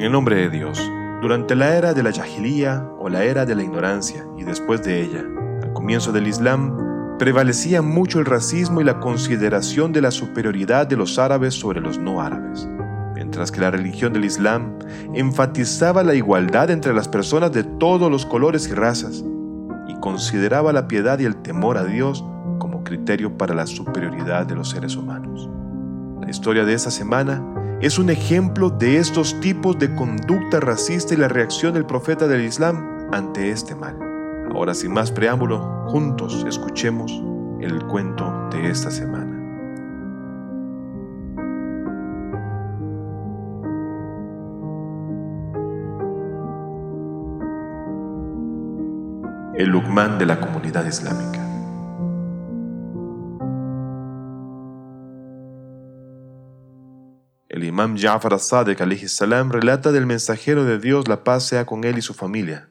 En el nombre de Dios, durante la era de la Yahilía o la era de la ignorancia y después de ella, al comienzo del Islam, prevalecía mucho el racismo y la consideración de la superioridad de los árabes sobre los no árabes, mientras que la religión del Islam enfatizaba la igualdad entre las personas de todos los colores y razas, y consideraba la piedad y el temor a Dios como criterio para la superioridad de los seres humanos. La historia de esta semana es un ejemplo de estos tipos de conducta racista y la reacción del profeta del Islam ante este mal. Ahora sin más preámbulo, juntos escuchemos el cuento de esta semana. El Lukman de la comunidad islámica. El imam Ja'far as-Sadiq salam relata del mensajero de Dios, la paz sea con él y su familia,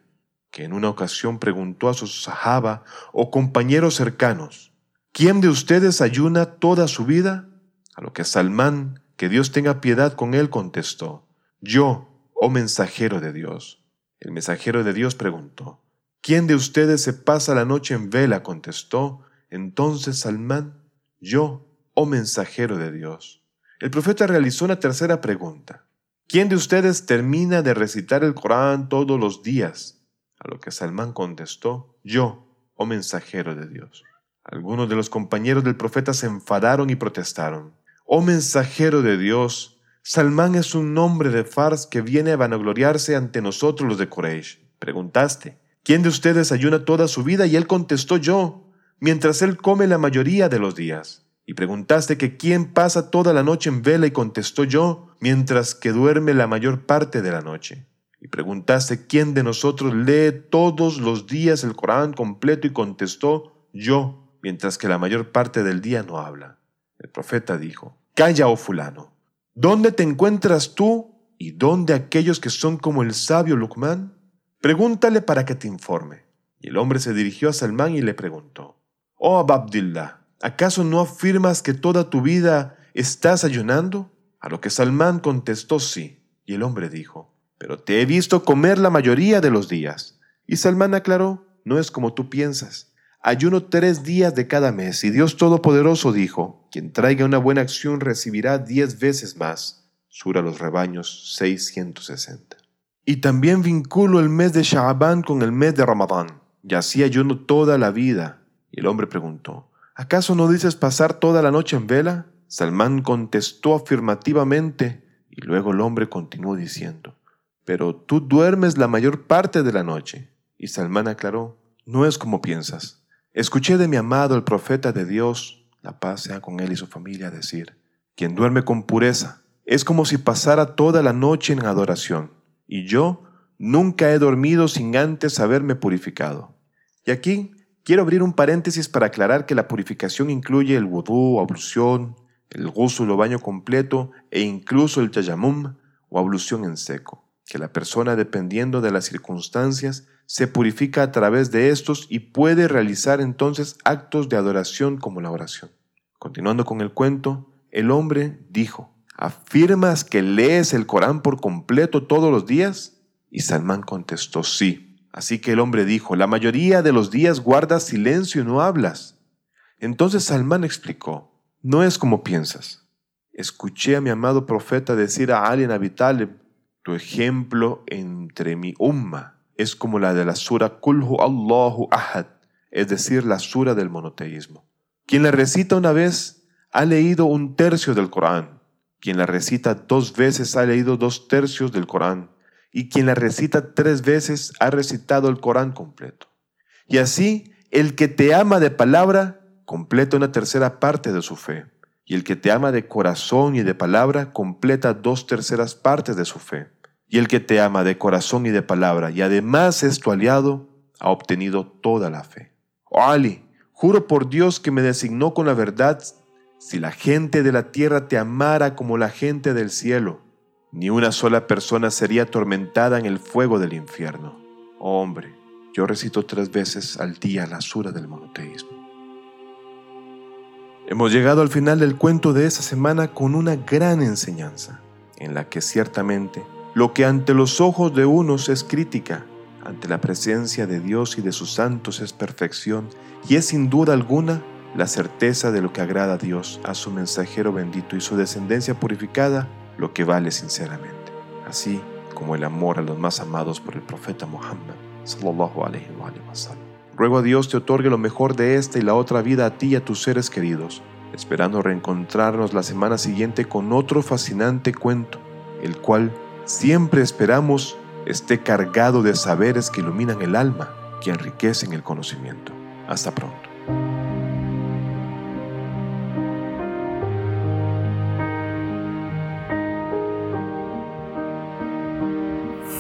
que en una ocasión preguntó a sus sahaba o compañeros cercanos, ¿quién de ustedes ayuna toda su vida? A lo que Salmán, que Dios tenga piedad con él, contestó, yo, oh mensajero de Dios. El mensajero de Dios preguntó, ¿quién de ustedes se pasa la noche en vela? contestó entonces Salmán, yo, oh mensajero de Dios. El profeta realizó una tercera pregunta. ¿Quién de ustedes termina de recitar el Corán todos los días? A lo que Salmán contestó, yo, oh mensajero de Dios. Algunos de los compañeros del profeta se enfadaron y protestaron. Oh mensajero de Dios, Salmán es un nombre de Fars que viene a vanagloriarse ante nosotros los de Quraysh. Preguntaste, ¿quién de ustedes ayuna toda su vida? Y él contestó yo, mientras él come la mayoría de los días. Y preguntaste que quién pasa toda la noche en vela y contestó yo, mientras que duerme la mayor parte de la noche. Y preguntaste quién de nosotros lee todos los días el Corán completo y contestó yo, mientras que la mayor parte del día no habla. El profeta dijo, Calla, oh fulano, ¿dónde te encuentras tú y dónde aquellos que son como el sabio Lukman? Pregúntale para que te informe. Y el hombre se dirigió a Salmán y le preguntó, Oh Abdillah, ¿acaso no afirmas que toda tu vida estás ayunando? A lo que Salmán contestó sí, y el hombre dijo, pero te he visto comer la mayoría de los días. Y Salmán aclaró, no es como tú piensas. Ayuno tres días de cada mes, y Dios Todopoderoso dijo, quien traiga una buena acción recibirá diez veces más. Sura los rebaños 660. Y también vinculo el mes de Sha'ban con el mes de Ramadán, y así ayuno toda la vida. Y el hombre preguntó, ¿Acaso no dices pasar toda la noche en vela? Salmán contestó afirmativamente y luego el hombre continuó diciendo, Pero tú duermes la mayor parte de la noche. Y Salmán aclaró, No es como piensas. Escuché de mi amado el profeta de Dios, la paz sea con él y su familia, decir, Quien duerme con pureza es como si pasara toda la noche en adoración, y yo nunca he dormido sin antes haberme purificado. Y aquí Quiero abrir un paréntesis para aclarar que la purificación incluye el wudú, ablución, el ghusl o baño completo e incluso el tayamum o ablución en seco, que la persona dependiendo de las circunstancias se purifica a través de estos y puede realizar entonces actos de adoración como la oración. Continuando con el cuento, el hombre dijo, ¿afirmas que lees el Corán por completo todos los días? Y Salmán contestó, sí. Así que el hombre dijo, la mayoría de los días guardas silencio y no hablas. Entonces Salmán explicó, no es como piensas. Escuché a mi amado profeta decir a Ali Abitaleb, tu ejemplo entre mi umma es como la de la sura Kulhu Allahu Ahad, es decir, la sura del monoteísmo. Quien la recita una vez ha leído un tercio del Corán. Quien la recita dos veces ha leído dos tercios del Corán y quien la recita tres veces ha recitado el Corán completo. Y así, el que te ama de palabra completa una tercera parte de su fe, y el que te ama de corazón y de palabra completa dos terceras partes de su fe, y el que te ama de corazón y de palabra, y además es tu aliado, ha obtenido toda la fe. Oh Ali, juro por Dios que me designó con la verdad, si la gente de la tierra te amara como la gente del cielo, ni una sola persona sería atormentada en el fuego del infierno. Oh, hombre, yo recito tres veces al día la sura del monoteísmo. Hemos llegado al final del cuento de esta semana con una gran enseñanza, en la que ciertamente Lo que ante los ojos de unos es crítica, ante la presencia de Dios y de sus santos es perfección y es sin duda alguna la certeza de lo que agrada a Dios, a su mensajero bendito y su descendencia purificada, lo que vale sinceramente, así como el amor a los más amados por el profeta Muhammad. Sallallahu alaihi wasallam. Ruego a Dios te otorgue lo mejor de esta y la otra vida a ti y a tus seres queridos, esperando reencontrarnos la semana siguiente con otro fascinante cuento, el cual siempre esperamos esté cargado de saberes que iluminan el alma, que enriquecen el conocimiento. Hasta pronto.